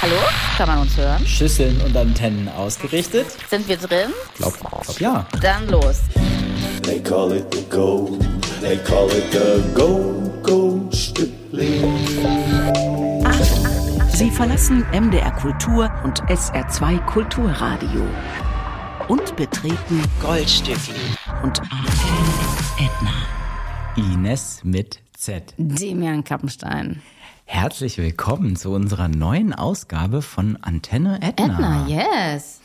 Hallo? Kann man uns hören? Schüsseln und Antennen ausgerichtet? Sind wir drin? Glaub, glaub ja. Dann los. They call it the gold. They call it the gold, gold Stückling. Sie verlassen MDR Kultur und SR2 Kulturradio und betreten Goldstückli und Antenne Edna. Ines mit Z. Demian Kappenstein. Herzlich willkommen zu unserer neuen Ausgabe von Antenne Edna. Edna, yes.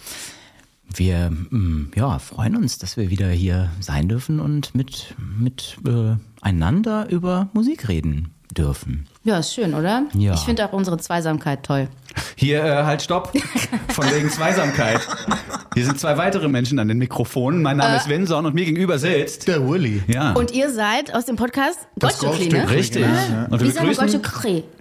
Wir mm, ja, freuen uns, dass wir wieder hier sein dürfen und mit, mit äh, einander über Musik reden dürfen. Ja, ist schön, oder? Ja. Ich finde auch unsere Zweisamkeit toll. Hier, äh, halt, stopp. Von wegen Zweisamkeit. Hier sind zwei weitere Menschen an den Mikrofonen. Mein Name ist Vinson und mir gegenüber sitzt. Der Willy. Ja. Und ihr seid aus dem Podcast Goldstückli, ne? Richtig. Ja. Und wir begrüßen.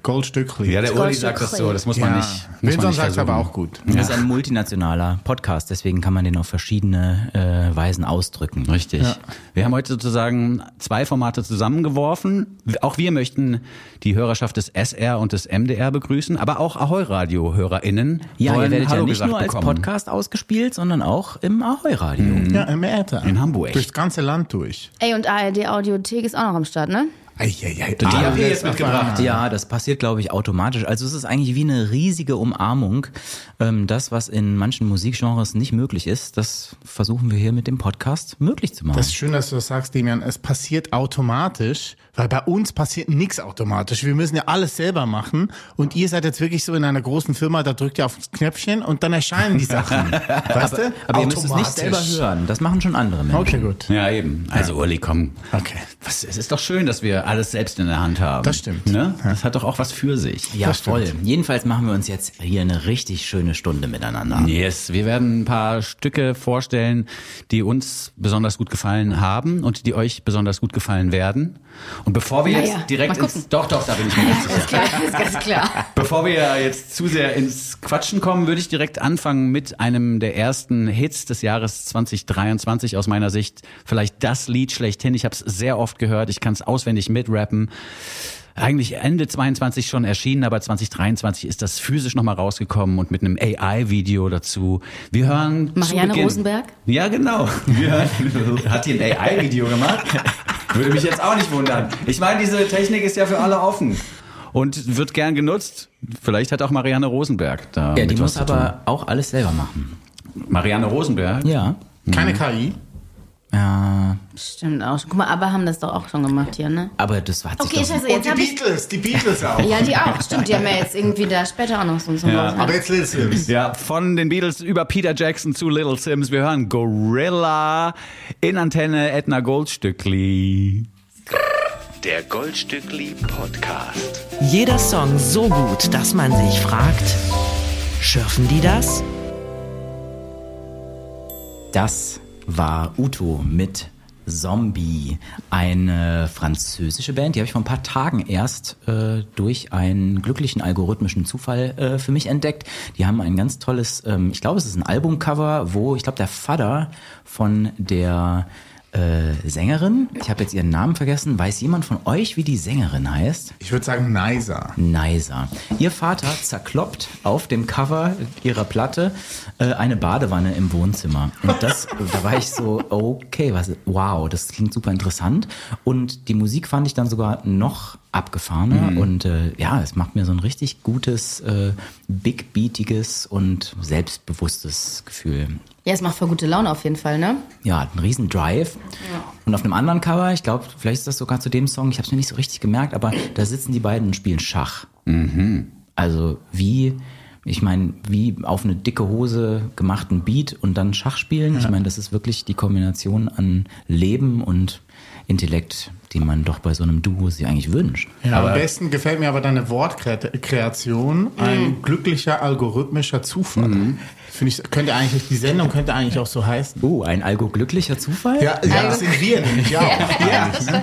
Goldstückli? Ja, der Uli Goldstück sagt das so. Das muss man Ja. nicht. Man Vinson nicht sagt aber versuchen. auch gut. Das ist ein multinationaler Podcast, deswegen kann man den auf verschiedene äh, Weisen ausdrücken. Richtig. Wir haben heute sozusagen zwei Formate zusammengeworfen. Auch wir möchten die Hörerschaft des SR und des MDR begrüßen, aber auch Ahoi-Radio-HörerInnen Ja, wollen ihr werdet Hallo ja nicht nur als bekommen. Podcast ausgespielt, sondern auch im Ahoi-Radio. Ja, im Äther. In Hamburg. Durchs ganze Land durch. Ey, und ARD Audiothek ist auch noch am Start, ne? Eieiei. Die haben wir jetzt mitgebracht. Ja, das passiert, glaube ich, automatisch. Also es ist eigentlich wie eine riesige Umarmung. Ähm, das, was in manchen Musikgenres nicht möglich ist, das versuchen wir hier mit dem Podcast möglich zu machen. Das ist schön, dass du das sagst, Demian. Es passiert automatisch, weil bei uns passiert nichts automatisch. Wir müssen ja alles selber machen. Und ihr seid jetzt wirklich so in einer großen Firma, da drückt ihr auf das Knöpfchen und dann erscheinen die Sachen. weißt du? Aber ihr müsst es nicht selber hören. Das machen schon andere Menschen. Okay, gut. Ja, eben. Also Uli, komm. Okay. Was, es ist doch schön, dass wir alles selbst in der Hand haben. Das stimmt. Ne? Das hat doch auch was für sich. Ja, Das stimmt. voll. Jedenfalls machen wir uns jetzt hier eine richtig schöne Stunde miteinander. Yes, wir werden ein paar Stücke vorstellen, die uns besonders gut gefallen haben und die euch besonders gut gefallen werden. Und bevor wir Naja, jetzt direkt mal ins, doch, doch, da bin ich mir ganz sicher. Ist klar, ist ganz klar. Bevor wir jetzt zu sehr ins Quatschen kommen, würde ich direkt anfangen mit einem der ersten Hits des Jahres 2023 aus meiner Sicht. Vielleicht das Lied schlechthin. Ich habe es sehr oft gehört. Ich kann es auswendig mitrappen. Eigentlich Ende 22 schon erschienen, aber 2023 ist das physisch nochmal rausgekommen und mit einem AI-Video dazu. Wir hören Marianne Rosenberg? Ja, genau. Wir hören, hat die ein AI-Video gemacht? Würde mich jetzt auch nicht wundern. Ich meine, diese Technik ist ja für alle offen und wird gern genutzt. Vielleicht hat auch Marianne Rosenberg da Ja, die muss was zu tun. aber auch alles selber machen. Marianne Rosenberg? Ja. Keine KI? Ja, Stimmt auch. schon. Guck mal, aber haben das doch auch schon gemacht hier, ne? aber das sich Okay, doch scheiße, Und jetzt die hab ich... Beatles, die Beatles auch. Ja, die auch. Stimmt, die haben ja jetzt irgendwie da später auch noch so ein Song Ja, raus, ne? Aber jetzt Little Sims. Ja, von den Beatles über Peter Jackson zu Little Sims. Wir hören Gorilla in Antenne Edna Goldstückli. Der Goldstückli Podcast. Jeder Song so gut, dass man sich fragt, schürfen die das? Das war Uto mit Zombie, eine französische Band, die habe ich vor ein paar Tagen erst äh, durch einen glücklichen algorithmischen Zufall äh, für mich entdeckt. Die haben ein ganz tolles, ähm, ich glaube, es ist ein Albumcover, wo ich glaube, der Vater von der äh, Sängerin, ich habe jetzt ihren Namen vergessen, weiß jemand von euch, wie die Sängerin heißt? Ich würde sagen Nicer. Nicer. Ihr Vater zerkloppt auf dem Cover ihrer Platte äh, eine Badewanne im Wohnzimmer. Und das, da war ich so, okay, was, wow, das klingt super interessant. Und die Musik fand ich dann sogar noch abgefahrener. Und äh, ja, es macht mir so ein richtig gutes, äh, big beatiges und selbstbewusstes Gefühl. Ja, es macht voll gute Laune auf jeden Fall, ne? Ja, ein riesen Drive. Und auf einem anderen Cover, ich glaube, vielleicht ist das sogar zu dem Song, ich habe es mir nicht so richtig gemerkt, aber da sitzen die beiden und spielen Schach. Also wie, ich meine, wie auf eine dicke Hose gemachten Beat und dann Schach spielen. Ich meine, das ist wirklich die Kombination an Leben und Intellekt, die man doch bei so einem Duo sich eigentlich wünscht. Ja, am besten gefällt mir aber deine Wortkreation. Ein glücklicher algorithmischer Zufall. Finde ich, könnte eigentlich, die Sendung könnte eigentlich auch so heißen. Oh, ein algo-glücklicher Zufall? Ja, ja das sind wir nämlich auch. eigentlich, ne?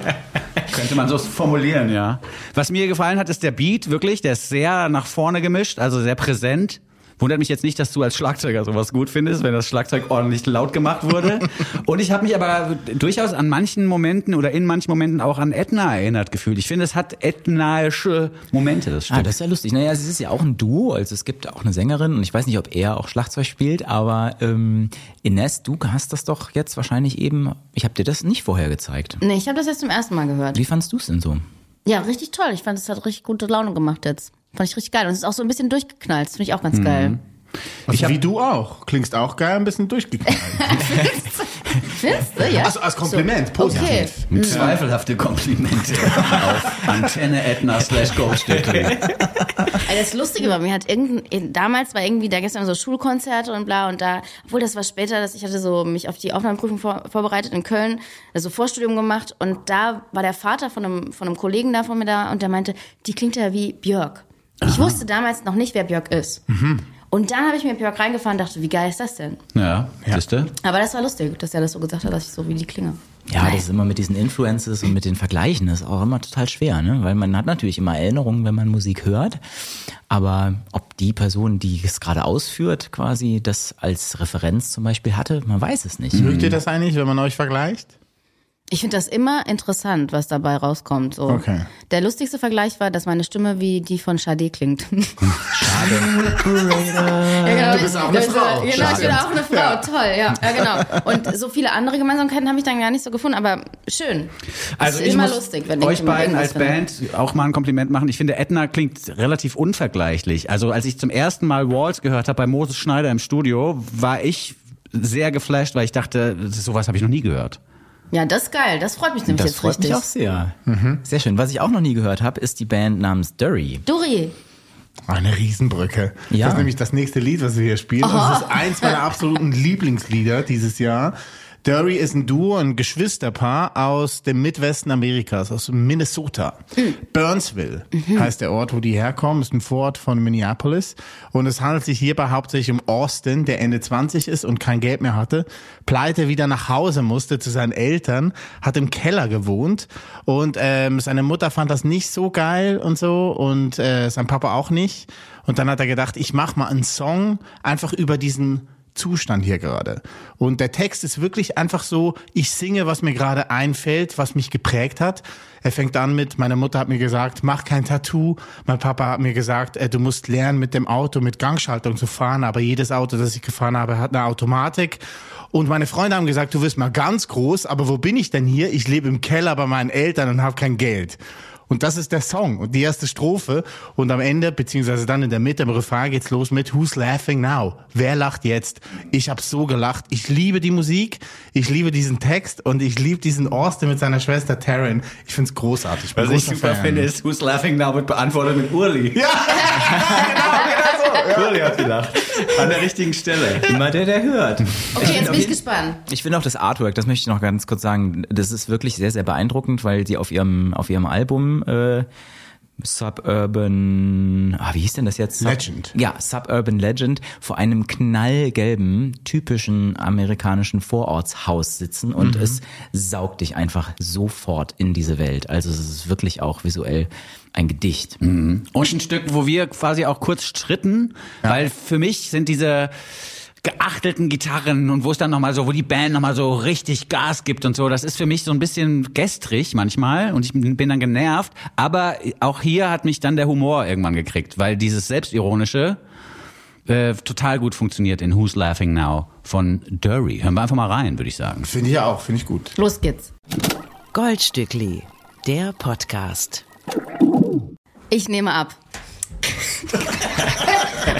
Könnte man so formulieren, ja. Was mir gefallen hat, ist der Beat, wirklich, der ist sehr nach vorne gemischt, also sehr präsent. Wundert mich jetzt nicht, dass du als Schlagzeuger sowas gut findest, wenn das Schlagzeug ordentlich laut gemacht wurde. Und ich habe mich aber durchaus an manchen Momenten oder in manchen Momenten auch an Edna erinnert gefühlt. Ich finde, es hat ethnaische Momente, das Ah, Stück. das ist ja lustig. Naja, es ist ja auch ein Duo, also es gibt auch eine Sängerin und ich weiß nicht, ob er auch Schlagzeug spielt, aber ähm, Ines, du hast das doch jetzt wahrscheinlich eben, ich habe dir das nicht vorher gezeigt. Nee, ich habe das jetzt zum ersten Mal gehört. Wie fandst du es denn so? Ja, richtig toll. Ich fand, es hat richtig gute Laune gemacht jetzt. Fand ich richtig geil. Und es ist auch so ein bisschen durchgeknallt. Das finde ich auch ganz geil. Also wie du auch. Klingst auch geil, ein bisschen durchgeknallt. Findest du? Ja. Also als Kompliment, positiv. Okay. Zweifelhafte Komplimente auf Antenne Edna slash Goldstückli. Also das Lustige war, mir hat irgendein, damals war irgendwie, da gestern so Schulkonzerte und bla und da, obwohl das war später, dass ich hatte so mich auf die Aufnahmeprüfung vor, vorbereitet in Köln, also Vorstudium gemacht und da war der Vater von einem, von einem Kollegen da von mir da und der meinte, die klingt ja wie Björk. Ich wusste damals noch nicht, wer Björk ist. Und dann habe ich mir Björk reingefahren und dachte, wie geil ist das denn? Ja, siehste? Aber das war lustig, dass er das so gesagt hat, dass ich so wie die klinge. Ja, das ist immer mit diesen Influences und mit den Vergleichen, das ist auch immer total schwer, ne? Weil man hat natürlich immer Erinnerungen, wenn man Musik hört. Aber ob die Person, die es gerade ausführt, quasi das als Referenz zum Beispiel hatte, man weiß es nicht. Mögt ihr das eigentlich, wenn man euch vergleicht? Ich finde das immer interessant, was dabei rauskommt. So. Okay. Der lustigste Vergleich war, dass meine Stimme wie die von Sade klingt. ja, genau. Du bist auch eine Frau. Genau, ich bin Schade. auch eine Frau. Ja. Toll, ja. ja. genau. Und so viele andere Gemeinsamkeiten habe ich dann gar nicht so gefunden, aber schön. Also ist ich immer muss lustig, wenn euch beiden als finde. Band auch mal ein Kompliment machen. Ich finde, Edna klingt relativ unvergleichlich. Also als ich zum ersten Mal Walls gehört habe bei Moses Schneider im Studio, war ich sehr geflasht, weil ich dachte, sowas habe ich noch nie gehört. Ja, das ist geil. Das freut mich nämlich Das jetzt freut richtig. mich auch sehr. Sehr schön. Was ich auch noch nie gehört habe, ist die Band namens Durry. Duri. Eine Riesenbrücke. Ja. Das ist nämlich das nächste Lied, was wir hier spielen. Und das ist eins meiner absoluten Lieblingslieder dieses Jahr. Derry ist ein Duo, ein Geschwisterpaar aus dem Midwesten Amerikas, aus Minnesota. Burnsville heißt der Ort, wo die herkommen. Ist ein Vorort von Minneapolis. Und es handelt sich hierbei hauptsächlich um Austin, der Ende 20 ist und kein Geld mehr hatte. Pleite wieder nach Hause musste zu seinen Eltern, hat im Keller gewohnt. Und ähm, seine Mutter fand das nicht so geil und so. Und äh, sein Papa auch nicht. Und dann hat er gedacht, ich mach mal einen Song einfach über diesen Zustand hier gerade. Und der Text ist wirklich einfach so, ich singe, was mir gerade einfällt, was mich geprägt hat. Er fängt an mit, meine Mutter hat mir gesagt, mach kein Tattoo. Mein Papa hat mir gesagt, äh, du musst lernen, mit dem Auto mit Gangschaltung zu fahren. Aber jedes Auto, das ich gefahren habe, hat eine Automatik. Und meine Freunde haben gesagt, du wirst mal ganz groß, aber wo bin ich denn hier? Ich lebe im Keller bei meinen Eltern und habe kein Geld. Und das ist der Song und die erste Strophe. Und am Ende, beziehungsweise dann in der Mitte im Refrain geht's los mit Who's laughing now? Wer lacht jetzt? Ich habe so gelacht. Ich liebe die Musik, ich liebe diesen Text und ich liebe diesen Austin mit seiner Schwester Taryn. Ich find's großartig. Ich Was ich super Fan. finde, ist Who's Laughing Now wird beantwortet mit Urli. Ja, genau, genau so. Urli hat gelacht. An der richtigen Stelle. Immer der, der hört. Okay, jetzt bin ich gespannt. Ich finde auch das Artwork, das möchte ich noch ganz kurz sagen, das ist wirklich sehr, sehr beeindruckend, weil sie auf ihrem, auf ihrem Album äh, Suburban, ah, wie hieß denn das jetzt? Sub- Legend. Ja, Suburban Legend vor einem knallgelben, typischen amerikanischen Vorortshaus sitzen und es saugt dich einfach sofort in diese Welt. Also es ist wirklich auch visuell ein Gedicht. Und ein Stück, wo wir quasi auch kurz stritten, weil für mich sind diese geachtelten Gitarren und wo es dann nochmal so, wo die Band nochmal so richtig Gas gibt und so, das ist für mich so ein bisschen gestrig manchmal und ich bin dann genervt, aber auch hier hat mich dann der Humor irgendwann gekriegt, weil dieses Selbstironische äh, total gut funktioniert in Who's Laughing Now von Durry. Hören wir einfach mal rein, würde ich sagen. Finde ich auch, finde ich gut. Los geht's. Goldstückli, der Podcast. Ich nehme ab.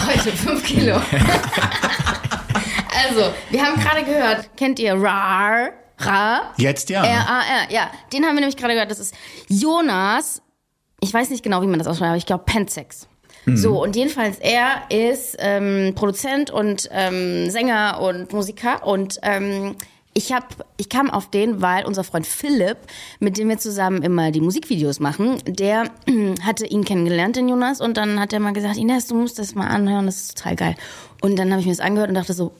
Heute fünf Kilo. also, wir haben gerade gehört, kennt ihr RAR? RAR? Jetzt ja. R-A-R, ja. Den haben wir nämlich gerade gehört. Das ist Jonas, ich weiß nicht genau, wie man das ausspricht, aber ich glaube Pensex. So, und jedenfalls, er ist ähm, Produzent und ähm, Sänger und Musiker und ähm, ich hab, ich kam auf den, weil unser Freund Philipp, mit dem wir zusammen immer die Musikvideos machen, der hatte ihn kennengelernt, den Jonas, und dann hat er mal gesagt, Ines, du musst das mal anhören, das ist total geil. Und dann habe ich mir das angehört und dachte so,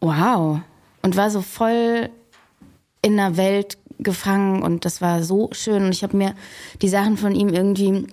wow. Und war so voll in einer Welt gefangen und das war so schön und ich habe mir die Sachen von ihm irgendwie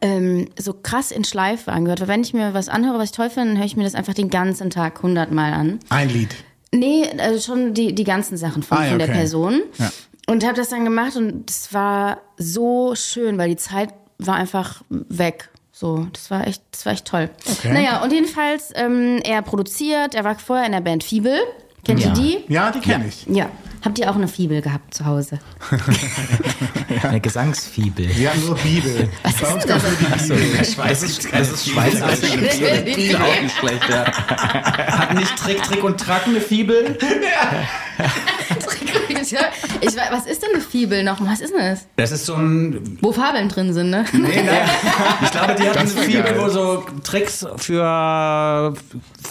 ähm, so krass in Schleife angehört. Weil wenn ich mir was anhöre, was ich toll finde, dann höre ich mir das einfach den ganzen Tag hundertmal an. Ein Lied. Nee, also schon die, die ganzen Sachen von, Ah, ja, von der okay. Person. Ja. Und habe das dann gemacht und es war so schön, weil die Zeit war einfach weg. So, das war echt, das war echt toll. Okay. Naja, und jedenfalls, ähm, er produziert, er war vorher in der Band Fiebel. Kennt Ja. ihr die? Ja, die kenne ich. Ja. Habt ihr auch eine Fiebel gehabt zu Hause? Eine Gesangsfibel. Wir haben nur Bibel. Was Bei uns gab es nur die. Das ist, das ist Schweizer. Das ist auch nicht schlecht, ja. Hat nicht Trick, Trick und Track eine Fibel? Ich, was ist denn eine Fiebel nochmal? Was ist denn das? Das ist so ein Wo Fabeln drin sind, ne? Nee, nein. Ich glaube, die hatten eine Fibel, geil. wo so Tricks für,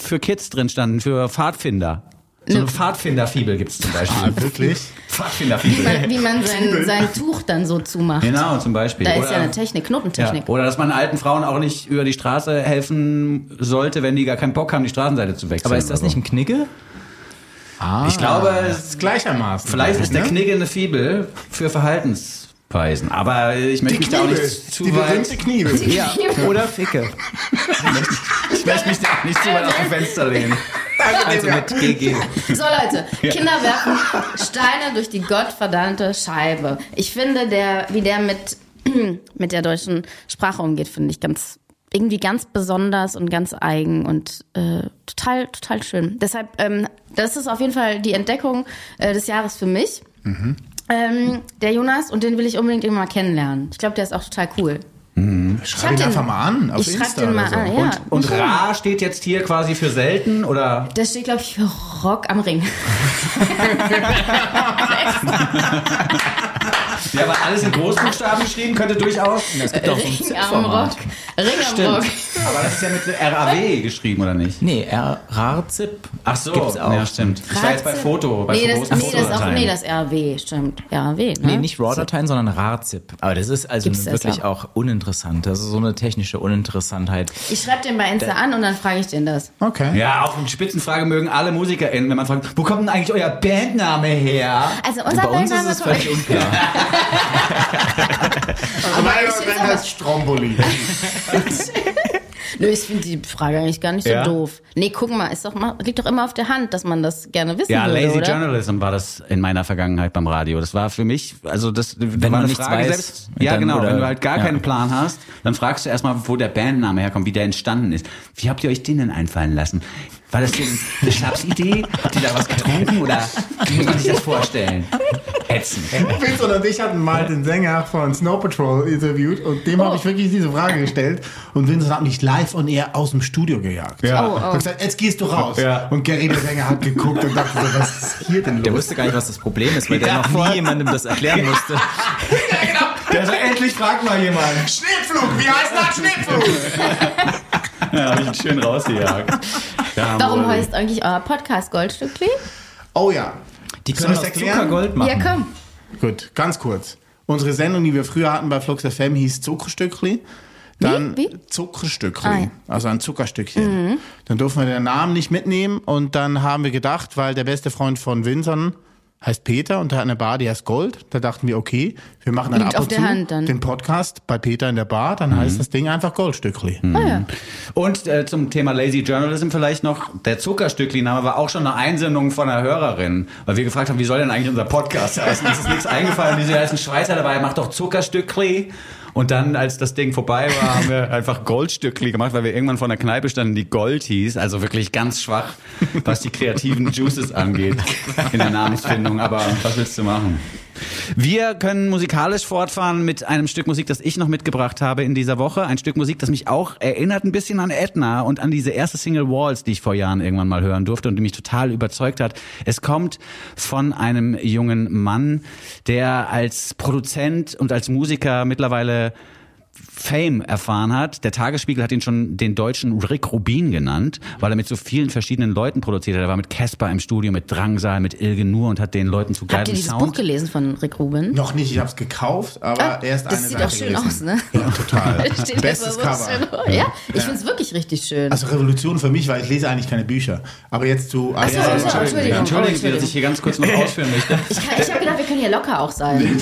für Kids drin standen, für Pfadfinder. So eine Pfadfinder-Fibel gibt's zum Beispiel. Ah, wirklich? Wie Pfadfinder-Fibel. man, wie man sein, sein Tuch dann so zumacht. Genau, zum Beispiel. Da ist Oder- ja eine Technik, Ja, Knotentechnik. oder dass man alten Frauen auch nicht über die Straße helfen sollte, wenn die gar keinen Bock haben, die Straßenseite zu wechseln. Aber ist das nicht ein Knigge? Ah, Ich glaube, das ist gleichermaßen. Vielleicht ist der ne? Knigge eine Fibel für Verhaltensweisen. Aber ich möchte mich da auch nicht zu die weit... berühmte Kniebel. Ja, oder Ficke. Ich möchte mich da auch nicht zu weit aus dem Fenster lehnen. Also mit GG. So Leute, Kinder werfen Steine durch die gottverdammte Scheibe. Ich finde, der, wie der mit, mit der deutschen Sprache umgeht, finde ich ganz irgendwie ganz besonders und ganz eigen und äh, total, total schön. Deshalb, ähm, das ist auf jeden Fall die Entdeckung äh, des Jahres für mich. Ähm, der Jonas, und den will ich unbedingt irgendwann mal kennenlernen. Ich glaube, der ist auch total cool. Schreib ihn den- einfach mal an auf ich schreib Insta den mal so. an, ja. Und, und Ra steht jetzt hier quasi für selten oder? Das steht, glaube ich, für Rock am Ring. Ja, aber alles in Großbuchstaben geschrieben könnte durchaus. Es gibt auch so ein Ring am ZIP-Format. Rock. Ring am Stimmt. Rock. Aber das ist ja mit RAW geschrieben, oder nicht? Nee, RAR-ZIP. Ach so, Gibt's auch. ja stimmt. Ich war jetzt bei Foto, bei nee, das, großen nee, das ist auch, nee, das RW, stimmt. RW, ne? Nee, nicht RAW-Dateien, sondern RAR-ZIP. Aber das ist also Gibt's das wirklich auch? auch uninteressant. Das ist so eine technische Uninteressantheit. Ich schreibe den bei Insta an und dann frage ich den das. Okay. Ja, auch eine Spitzenfrage mögen alle MusikerInnen, wenn man fragt, wo kommt denn eigentlich euer Bandname her? Also unser Bei uns ist Bandname es völlig unklar. Aber- heißt Stromboli. Nö, ich finde die Frage eigentlich gar nicht so Ja? doof. Nee, guck mal, ist doch mal, liegt doch immer auf der Hand, dass man das gerne wissen Ja, würde, Lazy oder? Journalism war das in meiner Vergangenheit beim Radio. Das war für mich, also das wenn war man eine nichts Frage weiß, selbst. Ja, dann- genau. oder- wenn du halt gar ja. keinen Plan hast, dann fragst du erstmal, wo der Bandname herkommt, wie der entstanden ist. Wie habt ihr euch den denn einfallen lassen? War das denn eine Schnapsidee? Habt ihr da was getrunken oder wie muss man sich das vorstellen? Ätzend. Vincent und ich hatten mal den Sänger von Snow Patrol interviewt und dem Oh. habe ich wirklich diese Frage gestellt und Vincent hat mich live und er aus dem Studio gejagt. Ja. Oh, oh. Und gesagt, jetzt gehst du raus. Ja. Und Gary, der Sänger, hat geguckt und dachte so, was ist hier denn Der los? wusste gar nicht, was das Problem ist, weil der Ja, noch voll. nie jemandem das erklären musste. Der so, endlich fragt mal jemand. Schneepflug, wie heißt das Schneepflug? Ja, hab ich ihn schön rausgejagt. Warum heißt eigentlich euer Podcast Goldstückli? Oh ja. Die können aus erklären? Zuckergold machen. Ja, komm. Gut, ganz kurz. Unsere Sendung, die wir früher hatten bei Flux FM, hieß Zuckerstückli. Dann Wie? Wie? Zuckerstückli, Ah, ja. also ein Zuckerstückchen. Dann durften wir den Namen nicht mitnehmen und dann haben wir gedacht, weil der beste Freund von Vincent heißt Peter und hat eine Bar, die heißt Gold. Da dachten wir, okay, wir machen dann Liegt ab auf und zu Hand dann. den Podcast bei Peter in der Bar, dann heißt das Ding einfach Goldstückli. Ah, ja. Und äh, zum Thema Lazy Journalism vielleicht noch, der Zuckerstückli-Name war auch schon eine Einsendung von einer Hörerin, weil wir gefragt haben, wie soll denn eigentlich unser Podcast heißen? Uns ist nichts eingefallen, die heißen Schweizer dabei, macht doch Zuckerstückli. Und dann, als das Ding vorbei war, haben wir einfach Goldstückli gemacht, weil wir irgendwann vor einer Kneipe standen, die Gold hieß. Also wirklich ganz schwach, was die kreativen Juices angeht in der Namensfindung. Aber was willst du machen? Wir können musikalisch fortfahren mit einem Stück Musik, das ich noch mitgebracht habe in dieser Woche. Ein Stück Musik, das mich auch erinnert ein bisschen an Edna und an diese erste Single Walls, die ich vor Jahren irgendwann mal hören durfte und die mich total überzeugt hat. Es kommt von einem jungen Mann, der als Produzent und als Musiker mittlerweile Fame erfahren hat. Der Tagesspiegel hat ihn schon den deutschen Rick Rubin genannt, weil er mit so vielen verschiedenen Leuten produziert hat. Er war mit Casper im Studio, mit Drangsal, mit Ilge Nur und hat den Leuten zu Habt ihr dieses Buch Sound. gelesen von Rick Rubin? Noch nicht, ich habe es gekauft, aber Ah, erst das eine sieht Seite auch schön gelesen. aus, ne? Ja, total. Bestes Cover. Ja, ich find's wirklich richtig schön. Also Revolution für mich, weil ich lese eigentlich keine Bücher. Aber jetzt zu... Ach so, Ja, ja, Entschuldigung. Entschuldigen Oh, Sie, dass ich hier ganz kurz noch ausführen möchte. ich kann- ich habe gedacht, wir können hier locker auch sein.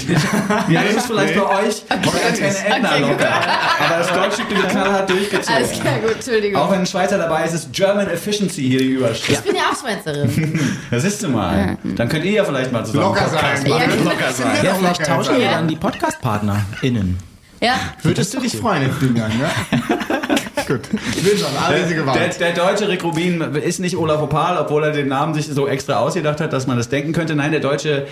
Ja, das ist vielleicht bei euch Edna Okay, locker. Aber das Goldstückli knallhart durchgezogen. Alles klar, gut, Entschuldigung. Auch wenn ein Schweizer dabei ist, ist German Efficiency hier die Überschrift. ich bin ja auch Schweizerin. Das ist du mal. Dann könnt ihr ja vielleicht mal zusammen Locker Podcast sein. machen. Ja, Locker sein. Ja, vielleicht tauschen wir dann die Podcast-PartnerInnen. Ja. Würdest du dich freuen im Ding an, ja? Gut. Wilson, all diese Der, Gewalt. der deutsche Rick Rubin ist nicht Olaf Opal, obwohl er den Namen sich so extra ausgedacht hat, dass man das denken könnte. Nein, der deutsche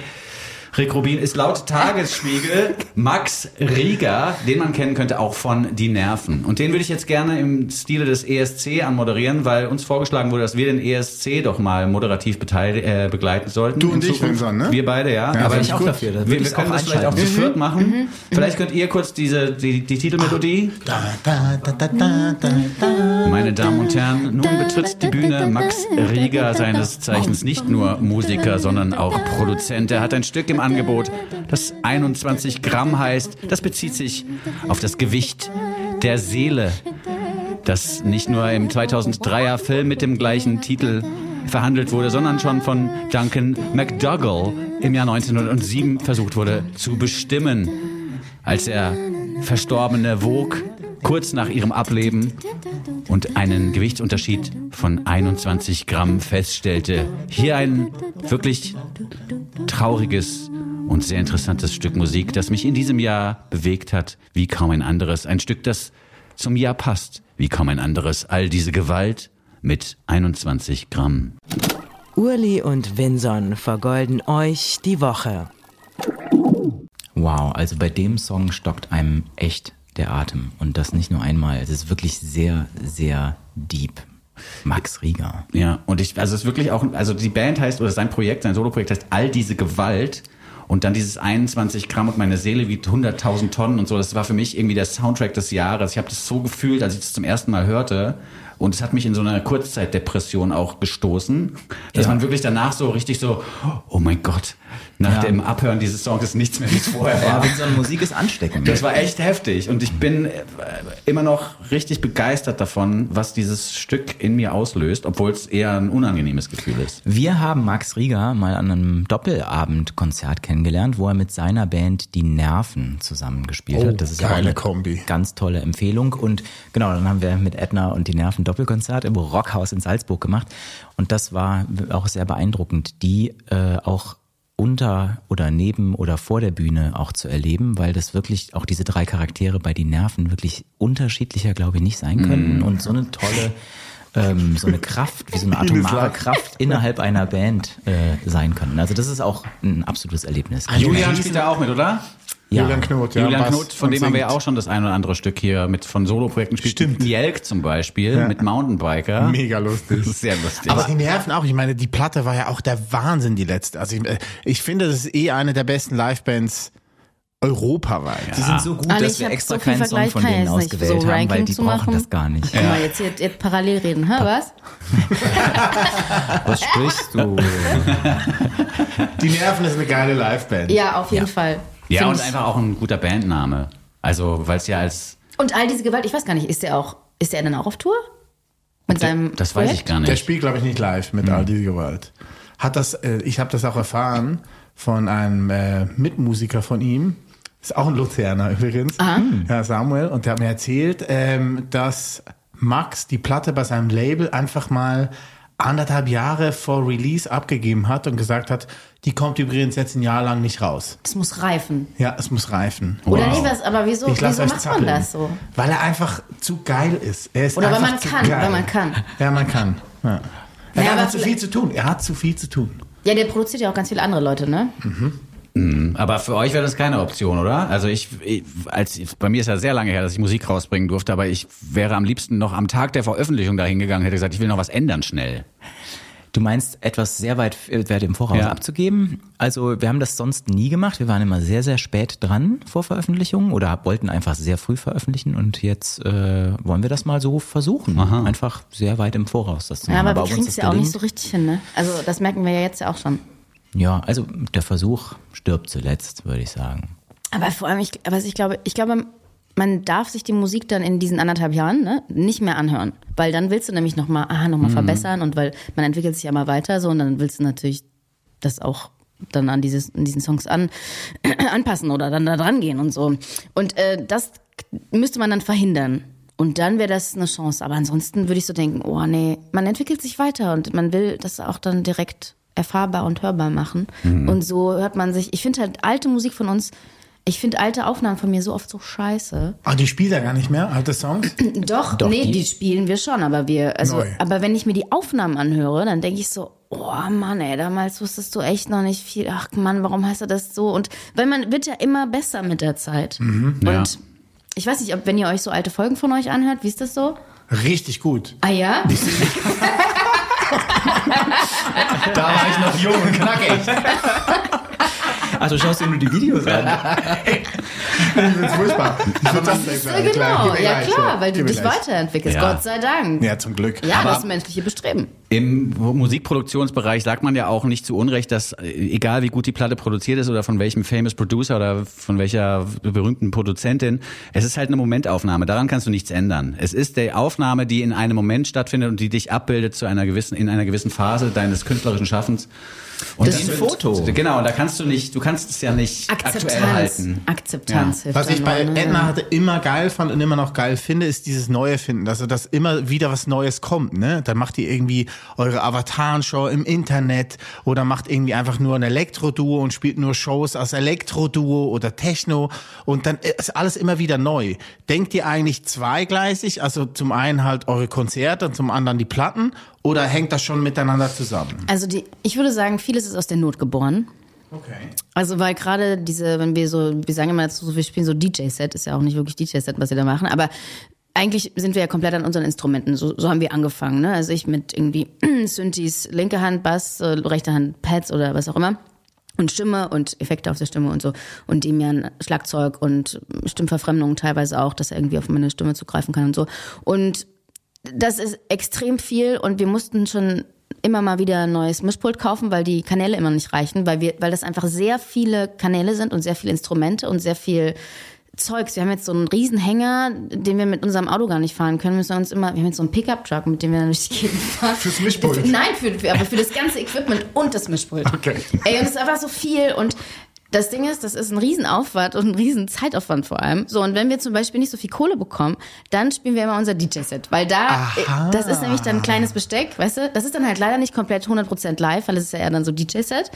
Rick Rubin ist laut Tagesspiegel Max Rieger, den man kennen könnte auch von Die Nerven. Und den würde ich jetzt gerne im Stile des ESC anmoderieren, weil uns vorgeschlagen wurde, dass wir den ESC doch mal moderativ äh, begleiten sollten. Du und ich. Vincent, ne? Wir beide, ja. Ja, Aber ich auch gut. dafür. Wir, wir können auch das vielleicht auch zu viert machen. Vielleicht könnt ihr kurz diese, die, die Titelmelodie. Da, da, da. Meine Damen und Herren, nun betritt die Bühne Max Rieger, seines Zeichens nicht nur Musiker, sondern auch Produzent. Er hat ein Stück im Angebot, das 21 Gramm heißt. Das bezieht sich auf das Gewicht der Seele, das nicht nur im 2003er Film mit dem gleichen Titel verhandelt wurde, sondern schon von Duncan McDougall im Jahr 1907 versucht wurde zu bestimmen, als er Verstorbene wog kurz nach ihrem Ableben und einen Gewichtsunterschied von 21 Gramm feststellte. Hier ein wirklich trauriges und sehr interessantes Stück Musik, das mich in diesem Jahr bewegt hat, wie kaum ein anderes. Ein Stück, das zum Jahr passt, wie kaum ein anderes. All diese Gewalt mit 21 Gramm. Urli und Vinson vergolden euch die Woche. Wow, also bei dem Song stockt einem echt der Atem. Und das nicht nur einmal. Es ist wirklich sehr, sehr deep. Max Rieger. Ja, und ich, also es ist wirklich auch, also die Band heißt, oder sein Projekt, sein Soloprojekt heißt All diese Gewalt. Und dann dieses 21 Gramm und meine Seele wiegt 100.000 Tonnen und so. Das war für mich irgendwie der Soundtrack des Jahres. Ich habe das so gefühlt, als ich das zum ersten Mal hörte. Und es hat mich in so einer Kurzzeitdepression auch gestoßen, dass Ja. man wirklich danach so richtig so, oh mein Gott, nach Ja. dem Abhören dieses Songs ist nichts mehr, wie es vorher Ja, war. wenn so eine Musik ist ansteckend. Das war echt heftig und ich bin äh, immer noch richtig begeistert davon, was dieses Stück in mir auslöst, obwohl es eher ein unangenehmes Gefühl ist. Wir haben Max Rieger mal an einem Doppelabendkonzert kennengelernt, wo er mit seiner Band Die Nerven zusammengespielt Oh, hat. Das ist ja eine Kombi. ganz tolle Empfehlung. Und genau, dann haben wir mit Edna und Die Nerven Doppelkonzert im Rockhaus in Salzburg gemacht. Und das war auch sehr beeindruckend, die äh, auch unter oder neben oder vor der Bühne auch zu erleben, weil das wirklich auch diese drei Charaktere bei die Nerven wirklich unterschiedlicher, glaube ich, nicht sein könnten und so eine tolle ähm, so eine Kraft, wie so eine atomare Kraft innerhalb einer Band äh, sein können. Also das ist auch ein absolutes Erlebnis. Julian spielt da auch mit, oder? Ja. Julian Knot, ja. Julian Bass Knot, von dem haben wir ja singt. auch schon das ein oder andere Stück hier mit von Soloprojekten gespielt. Stimmt. Jelk zum Beispiel mit Mountainbiker. Mega lustig. Das ist sehr lustig. Aber die Nerven auch. Ich meine, die Platte war ja auch der Wahnsinn, die letzte. Also ich, äh, ich finde, das ist eh eine der besten Livebands europaweit. Die sind so gut, Ali, dass ich wir extra so keinen Song Vergleich, von kann denen ausgewählt so haben, weil die zu brauchen machen. das gar nicht. Guck mal, jetzt, jetzt, jetzt parallel reden, ha, was? Was sprichst du? Die Nerven ist eine geile Liveband. Ja, auf jeden Fall. Ja, und ich. einfach auch ein guter Bandname. Also, weil es ja als Und all diese Gewalt, ich weiß gar nicht, ist der auch, ist der dann auch auf Tour? Mit seinem das weiß ich Projekt? gar Der nicht. spielt, glaube ich, nicht live mit all dieser Gewalt. Hat das, äh, ich habe das auch erfahren von einem äh, Mitmusiker von ihm. Ist auch ein Luzerner übrigens. Ja, Samuel. Und der hat mir erzählt, ähm, dass Max die Platte bei seinem Label einfach mal anderthalb Jahre vor Release abgegeben hat und gesagt hat, die kommt übrigens jetzt ein Jahr lang nicht raus. Das muss reifen. Ja, es muss reifen. Oder nee, was, aber wieso, wieso macht zappeln. man das so? Weil er einfach zu geil ist. Ist Oder weil man kann, geil. weil man kann. Ja, man kann. Ja. Er Ja, hat zu viel zu tun. Er hat zu viel zu tun. Ja, der produziert ja auch ganz viele andere Leute, ne? Aber für euch wäre das keine Option, oder? Also ich, ich als bei mir ist ja sehr lange her, dass ich Musik rausbringen durfte, aber ich wäre am liebsten noch am Tag der Veröffentlichung dahin gegangen, hätte gesagt, ich will noch was ändern schnell. Du meinst, etwas sehr weit, weit im Voraus Ja. abzugeben? Also wir haben das sonst nie gemacht. Wir waren immer sehr, sehr spät dran vor Veröffentlichung oder wollten einfach sehr früh veröffentlichen und jetzt äh, wollen wir das mal so versuchen. Einfach sehr weit im Voraus das zu Ja, machen. aber ob wir kriegen es ja auch nicht so richtig hin, ne? Also das merken wir ja jetzt ja auch schon. Ja, also der Versuch stirbt zuletzt, würde ich sagen. Aber vor allem, ich, aber ich glaube, ich glaube, man darf sich die Musik dann in diesen anderthalb Jahren ne, nicht mehr anhören. Weil dann willst du nämlich nochmal, ah, nochmal verbessern und weil man entwickelt sich ja immer weiter so und dann willst du natürlich das auch dann an dieses, an diesen Songs an, anpassen oder dann da dran gehen und so. Und äh, das müsste man dann verhindern. Und dann wäre das eine Chance. Aber ansonsten würde ich so denken, oh nee, man entwickelt sich weiter und man will das auch dann direkt erfahrbar und hörbar machen. Und so hört man sich, ich finde halt alte Musik von uns, ich finde alte Aufnahmen von mir so oft so scheiße. Ah, die spielt er gar nicht mehr, alte Songs? Doch, Doch, nee, die- die, spielen wir schon, aber wir, also, Neu. aber wenn ich mir die Aufnahmen anhöre, dann denke ich so, oh Mann, ey, damals wusstest du echt noch nicht viel. Ach Mann, warum heißt du das so? Und weil man wird ja immer besser mit der Zeit. Und Ja. ich weiß nicht, ob wenn ihr euch so alte Folgen von euch anhört, wie ist das so? Richtig gut. Ah ja? Da war ich noch jung und knackig. Ach, du schaust dir nur die Videos an. Ich find's furchtbar. Ich find's Ja, genau, ja klar, weil du dich weiterentwickelst, Ja. Gott sei Dank. Ja, zum Glück. Ja, das menschliche Bestreben. Im Musikproduktionsbereich sagt man ja auch nicht zu Unrecht, dass äh, egal wie gut die Platte produziert ist oder von welchem famous Producer oder von welcher berühmten Produzentin, es ist halt eine Momentaufnahme. Daran kannst du nichts ändern. Es ist die Aufnahme, die in einem Moment stattfindet und die dich abbildet zu einer gewissen, in einer gewissen Phase deines künstlerischen Schaffens. Und Das ist ein Foto. Genau, und da kannst du nicht, du kannst es ja nicht aktuell Akzeptanz. halten. Hilft Was ich bei ne? Edna hatte immer geil fand und immer noch geil finde, ist dieses Neue finden, dass, dass immer wieder was Neues kommt. Ne? Dann macht ihr irgendwie eure Avataren-Show im Internet oder macht irgendwie einfach nur ein Elektro-Duo und spielt nur Shows als Elektro-Duo oder Techno und dann ist alles immer wieder neu. Denkt ihr eigentlich zweigleisig, also zum einen halt eure Konzerte und zum anderen die Platten oder hängt das schon miteinander zusammen? Also die, ich würde sagen, vieles ist aus der Not geboren. Okay. Also weil gerade diese, wenn wir so, wir sagen immer dazu, wir spielen so DJ-Set, ist ja auch nicht wirklich DJ-Set, was wir da machen, aber eigentlich sind wir ja komplett an unseren Instrumenten. So, so haben wir angefangen. Ne? Also ich mit irgendwie Synthes, linke Hand Bass, rechte Hand Pads oder was auch immer. Und Stimme und Effekte auf der Stimme und so. Und Demian Schlagzeug und Stimmverfremdung teilweise auch, dass er irgendwie auf meine Stimme zugreifen kann und so. Und das ist extrem viel und wir mussten schon immer mal wieder ein neues Mischpult kaufen, weil die Kanäle immer nicht reichen, weil wir, weil das einfach sehr viele Kanäle sind und sehr viele Instrumente und sehr viel Zeugs. Wir haben jetzt so einen riesen Hänger, den wir mit unserem Auto gar nicht fahren können. Wir müssen uns immer, wir haben jetzt so einen Pickup-Truck, mit dem wir dann durch die Gegend fahren. Fürs Mischpult? Nein, für, für, aber für das ganze Equipment und das Mischpult. Okay. Ey, und es ist einfach so viel und das Ding ist, das ist ein Riesenaufwand und ein riesen Zeitaufwand vor allem. So, und wenn wir zum Beispiel nicht so viel Kohle bekommen, dann spielen wir immer unser DJ-Set. Weil da, äh, das ist nämlich dann ein kleines Besteck, weißt du? Das ist dann halt leider nicht komplett 100% live, weil es ist ja eher dann so DJ-Set.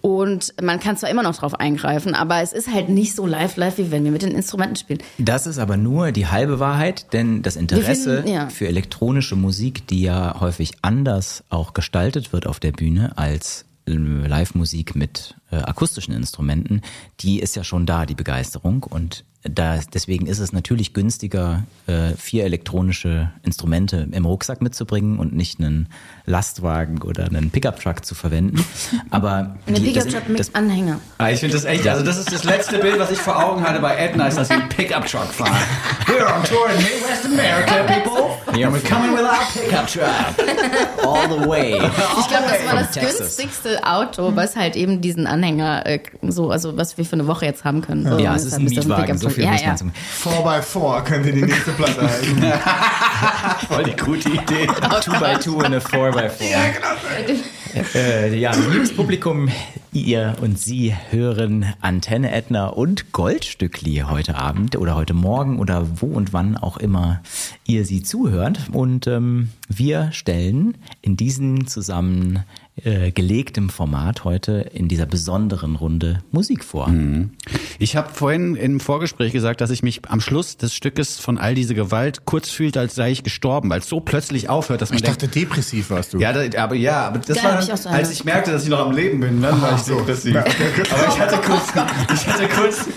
Und man kann zwar immer noch drauf eingreifen, aber es ist halt nicht so live-live, wie wenn wir mit den Instrumenten spielen. Das ist aber nur die halbe Wahrheit, denn das Interesse finden- ja. für elektronische Musik, die ja häufig anders auch gestaltet wird auf der Bühne als Live-Musik mit äh, akustischen Instrumenten, die ist ja schon da, die Begeisterung. Und da, deswegen ist es natürlich günstiger, äh, vier elektronische Instrumente im Rucksack mitzubringen und nicht einen Lastwagen oder einen Pickup-Truck zu verwenden. Aber Eine das- Pickup-Truck das- mit Anhänger. Ah, ich finde das echt, also das ist das letzte Bild, was ich vor Augen hatte bei Edna, ist, dass sie einen Pickup-Truck fahren. We're on tour in Midwest America, people. And we're coming with our Pickup-Truck. all the way. Ich glaube, das war das Texas. günstigste Auto, was halt eben diesen Anhänger äh, so, also was wir für eine Woche jetzt haben können. So, Ja, es ist ein das Mietwagen, so Pickup-Truck. Viel ja, muss ja. man zum 4x4 könnte die nächste Platte heißen. Voll die gute Idee. 2x2 und eine 4x4. Ja, genau. Äh, ja, liebes Publikum, ihr und Sie hören Antenne Edna und Goldstückli heute Abend oder heute Morgen oder wo und wann auch immer ihr sie zuhört. Und ähm, wir stellen in diesem zusammen äh, gelegtem Format heute in dieser besonderen Runde Musik vor. Ich habe vorhin im Vorgespräch gesagt, dass ich mich am Schluss des Stückes von all diese Gewalt kurz fühlte, als sei ich gestorben, weil es so plötzlich aufhört, dass man Ich denkt, dachte, depressiv warst du. Ja, da, aber ja, aber das Ja, war ich auch so als ich merkte, dass ich noch am Leben bin, dann war ich so depressiv. Aber ich hatte kurz, ich hatte kurz,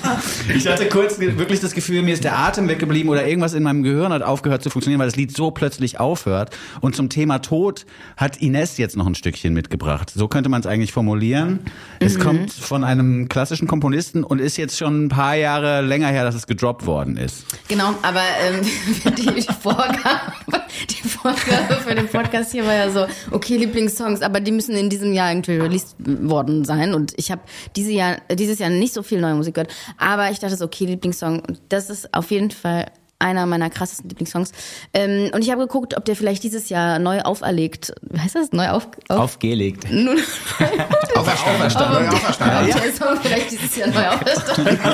ich hatte kurz wirklich das Gefühl, mir ist der Atem weggeblieben oder irgendwas in meinem Gehirn hat aufgehört zu funktionieren, weil das Lied so plötzlich aufhört. Und zum Thema Tod hat Ines jetzt noch ein Stückchen mitgebracht. So könnte man es eigentlich formulieren. Es kommt von einem klassischen Komponisten und ist jetzt schon ein paar Jahre länger her, dass es gedroppt worden ist. Genau, aber ähm, die, Vorgabe, die Vorgabe für den Podcast hier war ja so, okay, Lieblingssongs, aber die müssen in diesem Jahr irgendwie released worden sein. Und ich habe diese Jahr, dieses Jahr nicht so viel neue Musik gehört, aber ich dachte so, okay, Lieblingssong, das ist auf jeden Fall einer meiner krassesten Lieblingssongs. Ähm, und ich habe geguckt, ob der vielleicht dieses Jahr neu auferlegt, wie heißt das? Neu auf, auf, Aufgelegt. Auferstanden. Neu auferstanden. ob der Song vielleicht dieses Jahr neu auferstanden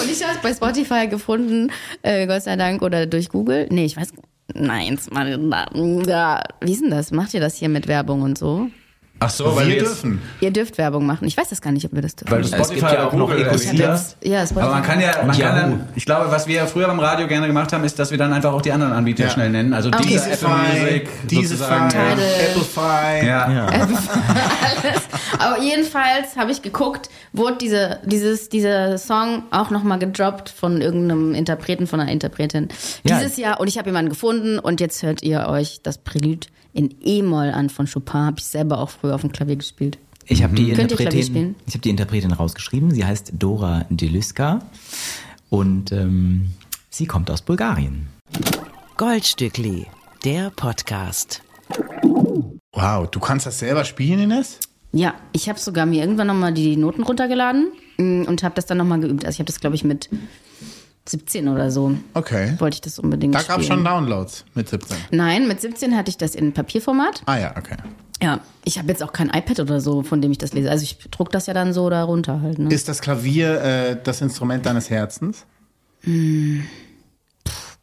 Und ich habe es bei Spotify gefunden, äh, Gott sei Dank, oder durch Google. Nee, ich weiß, nein, wie ist denn das? Macht ihr das hier mit Werbung und so? Ach so, weil Wir dürfen. Ihr dürft Werbung machen. Ich weiß das gar nicht, ob wir das dürfen. weil du Es gibt Spotify ja auch noch jetzt, ja, Spotify. Aber man kann ja, man kann dann, ich glaube, was wir früher beim Radio gerne gemacht haben, ist, dass wir dann einfach auch die anderen Anbieter Ja. schnell nennen. Also Okay. diese Apple Music, Diese. Applefy. Ja. Aber jedenfalls habe ich geguckt, wurde diese, dieses, dieser Song auch nochmal gedroppt von irgendeinem Interpreten, von einer Interpretin. Ja. Dieses Jahr. Und ich habe jemanden gefunden und jetzt hört ihr euch das Prälude in E-Moll an von Chopin. Habe ich selber auch früher auf dem Klavier gespielt. Ich habe die, Klavier Interpretin, ich hab die Interpretin rausgeschrieben. Sie heißt Dora Deliska und ähm, sie kommt aus Bulgarien. Goldstückli, der Podcast. Wow, du kannst das selber spielen, Ines? Ja, ich habe sogar mir irgendwann nochmal die Noten runtergeladen mm, und habe das dann nochmal geübt. Also ich habe das, glaube ich, mit 17 oder so. Okay. Wollte ich das unbedingt Da gab es schon Downloads mit 17. Nein, mit 17 hatte ich das in Papierformat. Ah ja, okay. Ja, ich habe jetzt auch kein iPad oder so, von dem ich das lese. Also ich druck das ja dann so da runter halt. Ne? Ist das Klavier äh, das Instrument deines Herzens?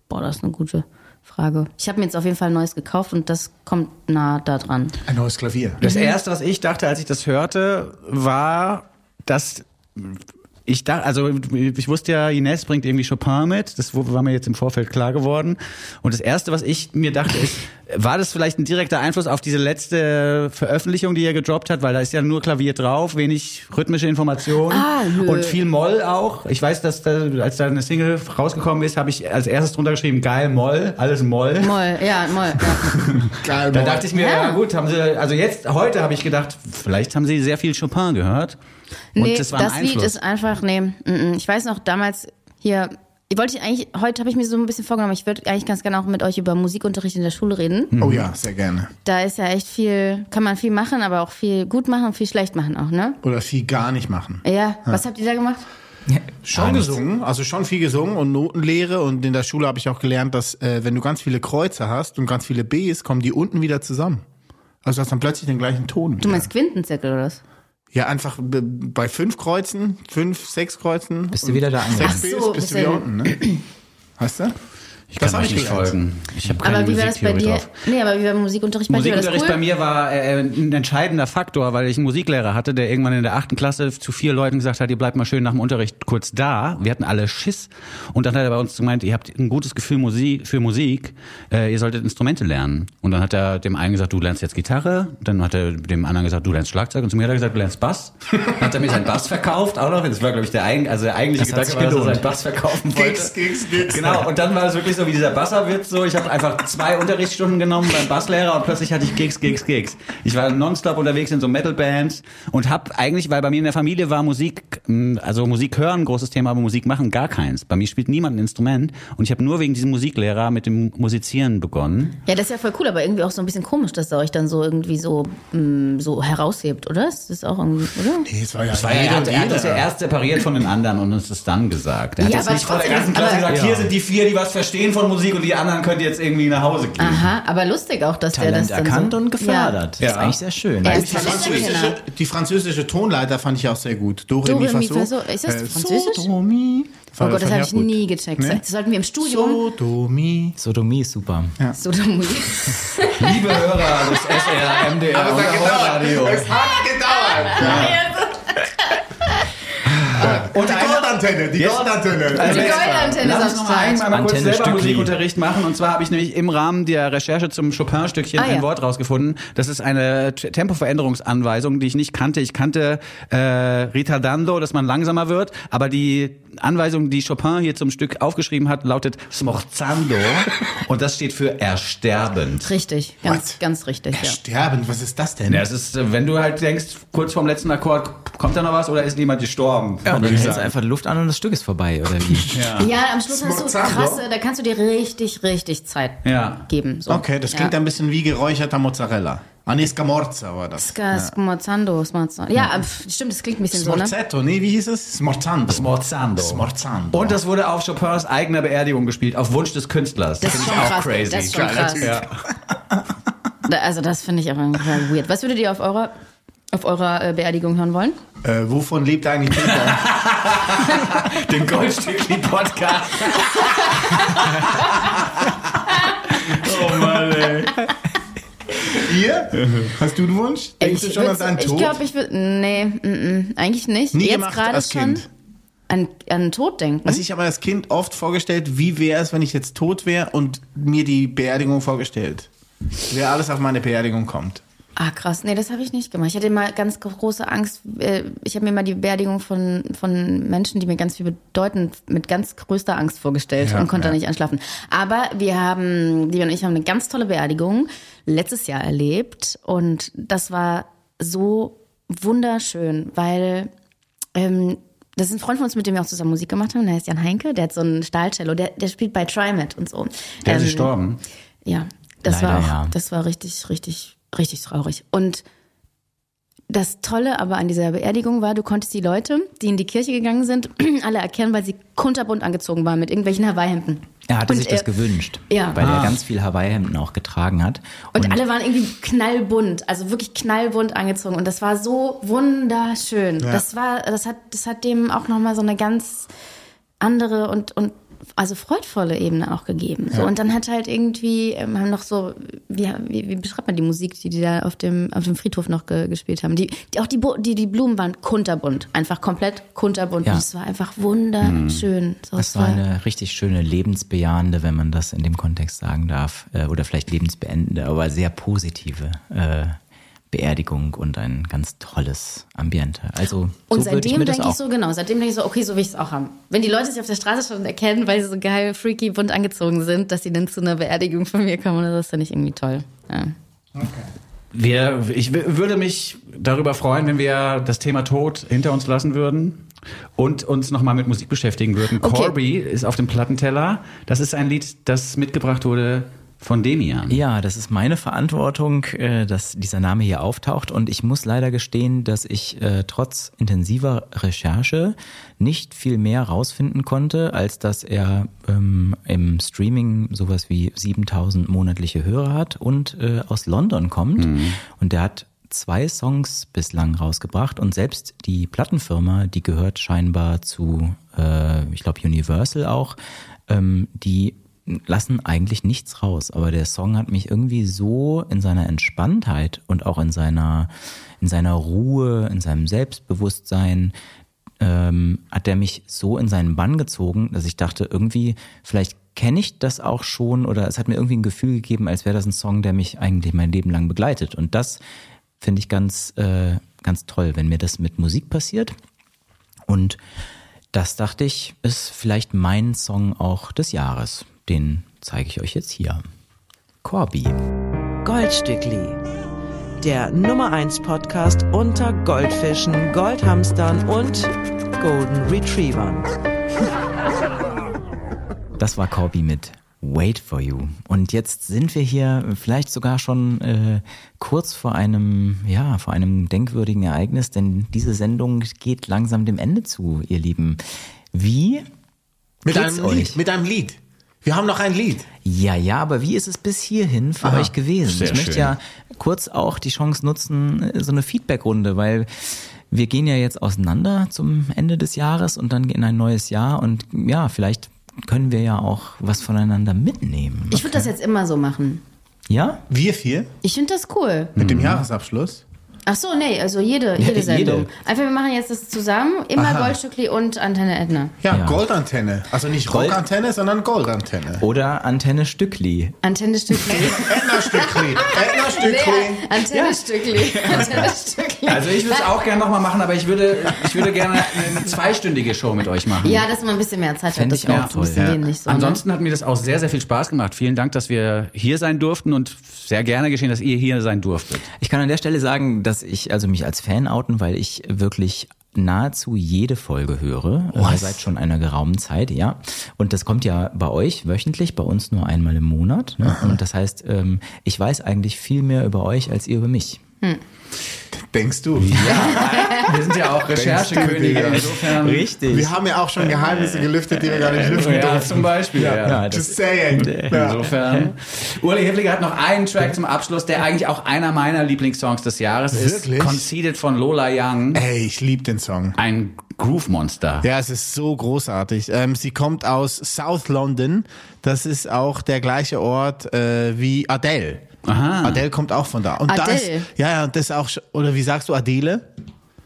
Boah, das ist eine gute Frage. Ich habe mir jetzt auf jeden Fall ein neues gekauft und das kommt nah da dran. Ein neues Klavier. Das erste, was ich dachte, als ich das hörte, war, dass ich dachte, also ich wusste ja, Ines bringt irgendwie Chopin mit. Das war mir jetzt im Vorfeld klar geworden. Und das erste, was ich mir dachte, ist, war das vielleicht ein direkter Einfluss auf diese letzte Veröffentlichung, die er gedroppt hat, weil da ist ja nur Klavier drauf, wenig rhythmische Informationen Ah, und viel Moll auch. Ich weiß, dass da, als da eine Single rausgekommen ist, habe ich als erstes drunter geschrieben, geil Moll, alles Moll. Moll, ja, Moll. Ja. Geil, Da Mann. dachte ich mir, ja. gut, haben sie, also jetzt, heute habe ich gedacht, vielleicht haben sie sehr viel Chopin gehört. Und Nee, das das, war Lied ist einfach, nee, ich weiß noch, damals hier, ich wollte eigentlich, heute habe ich mir so ein bisschen vorgenommen, ich würde eigentlich ganz gerne auch mit euch über Musikunterricht in der Schule reden. Oh ja, sehr gerne. Da ist ja echt viel, kann man viel machen, aber auch viel gut machen und viel schlecht machen auch, ne? Oder viel gar nicht machen. Ja, was habt ihr da gemacht? Schon gesungen, also schon viel gesungen und Notenlehre. Und in der Schule habe ich auch gelernt, dass äh, wenn du ganz viele Kreuze hast und ganz viele Bs, kommen die unten wieder zusammen. Also du hast dann plötzlich den gleichen Ton. Du meinst Quintenzirkel oder was? Ja, einfach bei fünf Kreuzen, fünf, sechs Kreuzen. Bist du wieder da angelangt? Sechs so, Bs bist du wieder unten, ne? Weißt du? Ich kann hab euch ich nicht gelernt. folgen. Ich habe keine Aber wie war das bei dir? drauf. Nee, aber wie war Musikunterricht bei dir? War Musikunterricht das bei cool? mir war äh, ein entscheidender Faktor, weil ich einen Musiklehrer hatte, der irgendwann in der achten Klasse zu vier Leuten gesagt hat, ihr bleibt mal schön nach dem Unterricht kurz da. Wir hatten alle Schiss. Und dann hat er bei uns gemeint, ihr habt ein gutes Gefühl Musik, für Musik, äh, ihr solltet Instrumente lernen. Und dann hat er dem einen gesagt, du lernst jetzt Gitarre. Dann hat er dem anderen gesagt, du lernst Schlagzeug. Und zu mir hat er gesagt, du lernst Bass. Dann hat er mir seinen Bass verkauft auch noch. Das war, glaube ich, der, also der eigentliche Das Gedanke, war, dass er seinen Bass verkaufen wollte. Gigs, Gigs, Gigs. Genau, und dann war es wirklich so wie dieser Basserwitz so. Ich habe einfach zwei Unterrichtsstunden genommen beim Basslehrer und plötzlich hatte ich Gigs, Gigs, Gigs. Ich war nonstop unterwegs in so Metal-Bands und habe eigentlich, weil bei mir in der Familie war Musik, mh, also Musik hören ein großes Thema, aber Musik machen gar keins. Bei mir spielt niemand ein Instrument und ich habe nur wegen diesem Musiklehrer mit dem Musizieren begonnen. Ja, das ist ja voll cool, aber irgendwie auch so ein bisschen komisch, dass er euch dann so irgendwie so, mh, so heraushebt, oder? Das ist auch irgendwie, oder? Nee, es war ja, Das war ja, er, jeder hat, er hat das ja jeder. erst separiert von den anderen und uns das dann gesagt. Er hat Ja, jetzt aber nicht vor der ganzen Klasse gesagt, hier sind die vier, die was verstehen von Musik und die anderen könnt ihr jetzt irgendwie nach Hause gehen. Aha, aber lustig auch, dass der das Talent dann erkannt so, und gefördert. Das Ja. ist eigentlich sehr schön. Ist Die französische, die französische Tonleiter fand ich auch sehr gut. Do, re, mi, fa, so. fa, so. Ist das Äh, französisch? So, do, mi. Oh Gott, das habe ich gut. nie gecheckt. Nee? Das sollten wir im Studium. So, do, mi. Sodomie ist super. So, so Liebe Hörer des SR, MDR und Radio. hat gedauert. Und die Goldantenne, die Goldantenne. Also Die Goldantenne ist am noch mal einmal kurz selber Stückli. Musikunterricht machen. Und zwar habe ich nämlich im Rahmen der Recherche zum Chopin-Stückchen Ah, ein ja. Wort rausgefunden. Das ist eine Tempoveränderungsanweisung, die ich nicht kannte. Ich kannte äh, Ritardando, dass man langsamer wird. Aber die Anweisung, die Chopin hier zum Stück aufgeschrieben hat, lautet Smorzando. und das steht für ersterbend. Richtig, ganz, What? ganz richtig, ja. Sterben, was ist das denn? Ja, es ist, wenn du halt denkst, kurz vorm letzten Akkord, kommt da noch was oder ist jemand gestorben? Ja, dann ich sagen. einfach Luft an und das Stück ist vorbei, oder wie? Ja, am Schluss hast du krasse, da kannst du dir richtig, richtig Zeit Ja. geben. So. Okay, das klingt ja. ein bisschen wie geräucherter Mozzarella. Ah, nee, Scamorza war das. Ska, Smorzando, Smorzando. Ja, pf, stimmt, das klingt ein bisschen so, ne? Smorzetto, nee, wie hieß es? Smorzando. Smorzando. Smorzando. Und das wurde auf Chopins eigener Beerdigung gespielt, auf Wunsch des Künstlers. Das ist Finde schon ich auch krass. crazy. Das ist schon krass. Ja. Da- Also das finde ich auch weird. Was würdet ihr auf eurer, auf eurer äh, Beerdigung hören wollen? Äh, wovon lebt eigentlich Peter? Den Goldstückli-Podcast. oh Mann, ey. Ihr? Hast du einen Wunsch? Denkst du schon an deinen Ich Tod? glaube, ich würde. Nee, mm, mm, eigentlich nicht. Nie Jetzt gemacht gerade als schon Kind. an, an Tod denken. Also ich habe mir als Kind oft vorgestellt, wie wäre es, wenn ich jetzt tot wäre und mir die Beerdigung vorgestellt. Wer alles auf meine Beerdigung kommt. Ah, krass. Nee, das habe ich nicht gemacht. Ich hatte immer ganz große Angst. äh, Ich habe mir mal die Beerdigung von, von Menschen, die mir ganz viel bedeuten, mit ganz größter Angst vorgestellt Ja, und konnte ja. da nicht anschlafen. Aber wir haben, die und ich haben eine ganz tolle Beerdigung letztes Jahr erlebt und das war so wunderschön, weil ähm, das ist ein Freund von uns, mit dem wir auch zusammen Musik gemacht haben. Der heißt Jan Heinke. Der hat so ein Stahlcello. Der, der spielt bei Trimet und so. Der ist Ähm, gestorben. ja, das Leider, war auch, ja. das war richtig, richtig, richtig traurig. Und das Tolle aber an dieser Beerdigung war, du konntest die Leute, die in die Kirche gegangen sind, alle erkennen, weil sie kunterbunt angezogen waren mit irgendwelchen Hawaii-Hemden. Er hatte Und, sich das äh, gewünscht, ja. weil Ah. er ganz viel Hawaii-Hemden auch getragen hat. Und, alle waren irgendwie knallbunt, also wirklich knallbunt angezogen. Und das war so wunderschön. Das war, das hat, das hat dem auch nochmal so eine ganz andere und, und also freudvolle Ebene auch gegeben. So, und dann hat halt irgendwie, ähm, haben noch so, wie, wie, wie beschreibt man die Musik, die die da auf dem, auf dem Friedhof noch ge, gespielt haben? Die, die, auch die, die, die Blumen waren kunterbunt, einfach komplett kunterbunt. Ja. Und es war einfach wunderschön. So, Das es war eine richtig schöne lebensbejahende, wenn man das in dem Kontext sagen darf, äh, oder vielleicht lebensbeendende, aber sehr positive äh, Beerdigung und ein ganz tolles Ambiente. Also Und so ich seitdem das denke auch. ich so, genau, seitdem denke ich so, okay, so will ich es auch haben. Wenn die Leute sich auf der Straße schon erkennen, weil sie so geil, freaky, bunt angezogen sind, dass sie dann zu einer Beerdigung von mir kommen, das ist dann nicht irgendwie toll. Ja. Wir, ich würde mich darüber freuen, wenn wir das Thema Tod hinter uns lassen würden und uns nochmal mit Musik beschäftigen würden. Okay. Corby ist auf dem Plattenteller. Das ist ein Lied, das mitgebracht wurde von Demian. Ja, das ist meine Verantwortung, äh, dass dieser Name hier auftaucht. Und ich muss leider gestehen, dass ich äh, trotz intensiver Recherche nicht viel mehr rausfinden konnte, als dass er ähm, im Streaming sowas wie 7000 monatliche Hörer hat und äh, aus London kommt. Und der hat zwei Songs bislang rausgebracht und selbst die Plattenfirma, die gehört scheinbar zu, äh, ich glaube Universal auch, ähm, die lassen eigentlich nichts raus. Aber der Song hat mich irgendwie so in seiner Entspanntheit und auch in seiner, in seiner Ruhe, in seinem Selbstbewusstsein, ähm, hat der mich so in seinen Bann gezogen, dass ich dachte, irgendwie, vielleicht kenne ich das auch schon oder es hat mir irgendwie ein Gefühl gegeben, als wäre das ein Song, der mich eigentlich mein Leben lang begleitet. Und das finde ich ganz, äh, ganz toll, wenn mir das mit Musik passiert. Und das dachte ich, ist vielleicht mein Song auch des Jahres. Den zeige ich euch jetzt hier. Corby. Goldstückli. Der Nummer 1 Podcast unter Goldfischen, Goldhamstern und Golden Retrievern. Das war Corby mit Wait for You. Und jetzt sind wir hier vielleicht sogar schon äh, kurz vor einem, ja, vor einem denkwürdigen Ereignis, denn diese Sendung geht langsam dem Ende zu, ihr Lieben. Wie Mit geht's einem euch? Lied. Mit einem Lied. Wir haben noch ein Lied. Ja, ja, aber wie ist es bis hierhin für Aha, euch gewesen? ich möchte schön. ja kurz auch die Chance nutzen, äh, so eine Feedbackrunde, weil wir gehen ja jetzt auseinander zum Ende des Jahres und dann in ein neues Jahr und ja, vielleicht können wir ja auch was voneinander mitnehmen. Ich würde das jetzt immer so machen. Ja? Wir vier Ich finde das cool. mit dem Jahresabschluss. Ach so, nee, also jede, jede jede. Sendung. Einfach, wir machen jetzt das zusammen. Immer Aha. Goldstückli und Antenne Edna. Ja, Ja. Goldantenne. Also nicht Gold- Rockantenne, sondern Goldantenne. Oder Antenne Stückli. Antenne Stückli. Edna-Stückli. Nee, Antenne Stückli. Antenne Stückli. Also ich würde es auch gerne nochmal machen, aber ich würde, ich würde gerne eine zweistündige Show mit euch machen. Ja, dass man ein bisschen mehr Zeit hat. Fänd Das ich wäre auch auch ein bisschen toll, ja. so. Ne? Ansonsten hat mir das auch sehr, sehr viel Spaß gemacht. Vielen Dank, dass wir hier sein durften und sehr gerne geschehen, dass ihr hier sein durftet. Ich kann an der Stelle sagen, dass ich also mich als Fan outen, weil ich wirklich nahezu jede Folge höre, äh, seit schon einer geraumen Zeit, ja. Und das kommt ja bei euch wöchentlich, bei uns nur einmal im Monat. Ne? Und das heißt, ähm, ich weiß eigentlich viel mehr über euch als ihr über mich. Denkst du? Wir sind ja auch Recherchekönige, insofern. Richtig. Wir haben ja auch schon Geheimnisse gelüftet, die wir gar nicht lüften Ja, durften. zum Beispiel. Ja. ja, Just saying. Ja. Insofern. Uli Hefliger hat noch einen Track zum Abschluss, der eigentlich auch einer meiner Lieblingssongs des Jahres ist. Wirklich? Conceded von Lola Young. Ey, ich liebe den Song. Ein Groove-Monster. Ja, es ist so großartig. Ähm, sie kommt aus South London. Das ist auch der gleiche Ort äh, wie Adele. Aha. Adele kommt auch von da. Und da Adele? ist, ja, ja, das ist auch, oder wie sagst du, Adele?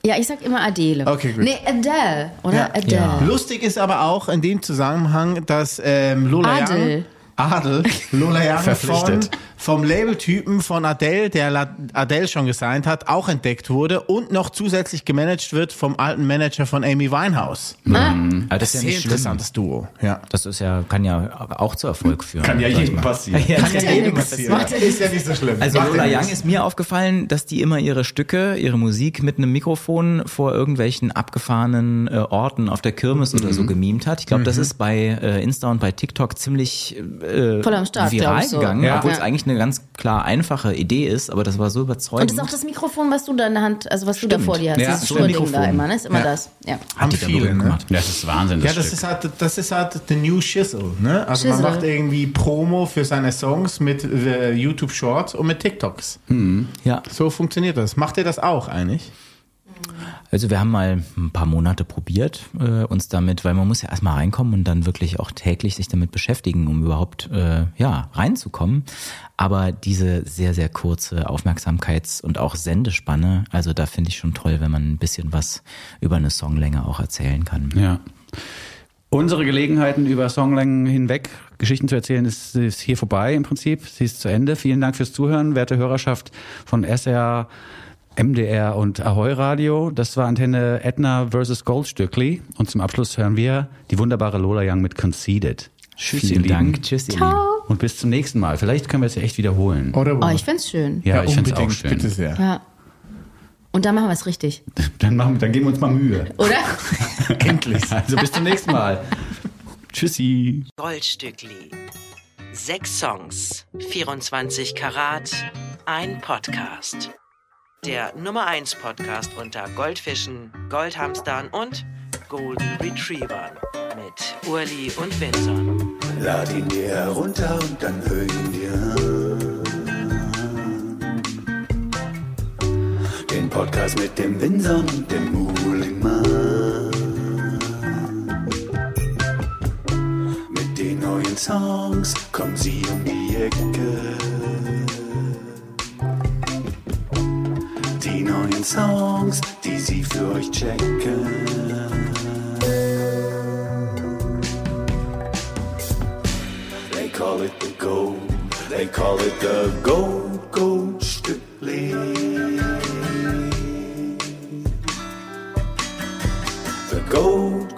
Ja, ich sag immer Adele. Okay, gut. Nee, Adele, oder? Ja. Adele. Ja. Lustig ist aber auch in dem Zusammenhang, dass ähm, Lola Adel. Young, Adel, Lola Young von, Verpflichtet. Vom Labeltypen von Adele, der Adele schon gesigned hat, auch entdeckt wurde und noch zusätzlich gemanagt wird vom alten Manager von Amy Winehouse. aber das ist ja schlimm. interessantes Duo. Ja. Das ist ja, kann ja auch zu Erfolg führen. Kann ja jedem passieren. Ja, Kann ja jedem passieren. Ist ja nicht so schlimm. Also Macht Lola Young ist mir aufgefallen, dass die immer ihre Stücke, ihre Musik mit einem Mikrofon vor irgendwelchen abgefahrenen äh, Orten auf der Kirmes oder so gemimt hat. Ich glaube, das ist bei äh, Insta und bei TikTok ziemlich äh, Voll am Start, viral so. gegangen, Ja. obwohl es Ja. eigentlich eine ganz klar einfache Idee ist, aber das war so Und überzeugend. das ist auch das Mikrofon, was du da in der Hand, also was du da vor dir hast. Ja, so ein Schnurrding da immer, ne? Ist immer Ja. das. Ja. Haben die berühmt ne? gemacht. Das ist Wahnsinn, das Ja, das Stück. ist halt, das ist halt the new shizzle, ne? Also man Shizzle. macht irgendwie Promo für seine Songs mit äh, YouTube Shorts und mit TikToks. ja. So funktioniert das. Macht ihr das auch eigentlich? Also wir haben mal ein paar Monate probiert, äh, uns damit, weil man muss ja erstmal reinkommen und dann wirklich auch täglich sich damit beschäftigen, um überhaupt äh, ja reinzukommen. Aber diese sehr, sehr kurze Aufmerksamkeits- und auch Sendespanne, also da finde ich schon toll, wenn man ein bisschen was über eine Songlänge auch erzählen kann. Ja. Unsere Gelegenheiten über Songlängen hinweg Geschichten zu erzählen ist, ist hier vorbei im Prinzip. Sie ist zu Ende. Vielen Dank fürs Zuhören, werte Hörerschaft von SR, MDR und Ahoy Radio. Das war Antenne Edna versus Goldstückli. Und zum Abschluss hören wir die wunderbare Lola Young mit Conceded. Tschüss, Vielen. Dank. Tschüss, ihr Lieben. Und bis zum nächsten Mal. Vielleicht können wir es ja echt wiederholen. Oder Oh, ich find's schön. Ja, ich finde es auch unbedingt, schön. Bitte sehr. Ja. Und dann machen wir es richtig. Dann, machen, dann geben wir uns mal Mühe. Oder? Endlich. Also bis zum nächsten Mal. Tschüssi. Goldstückli. Sechs Songs, 24 Karat, ein Podcast. Der Nummer 1 Podcast unter Goldfischen, Goldhamstern und Golden Retrievern mit Urli und Vincent. Lad ihn dir herunter und dann hör ihn dir. Den Podcast mit dem Windsor und dem Muhlingmann. Mit den neuen Songs kommen sie um die Ecke. Neuen Songs, die sie für euch checken. They call it the gold. They call it the gold, gold Stückli. The gold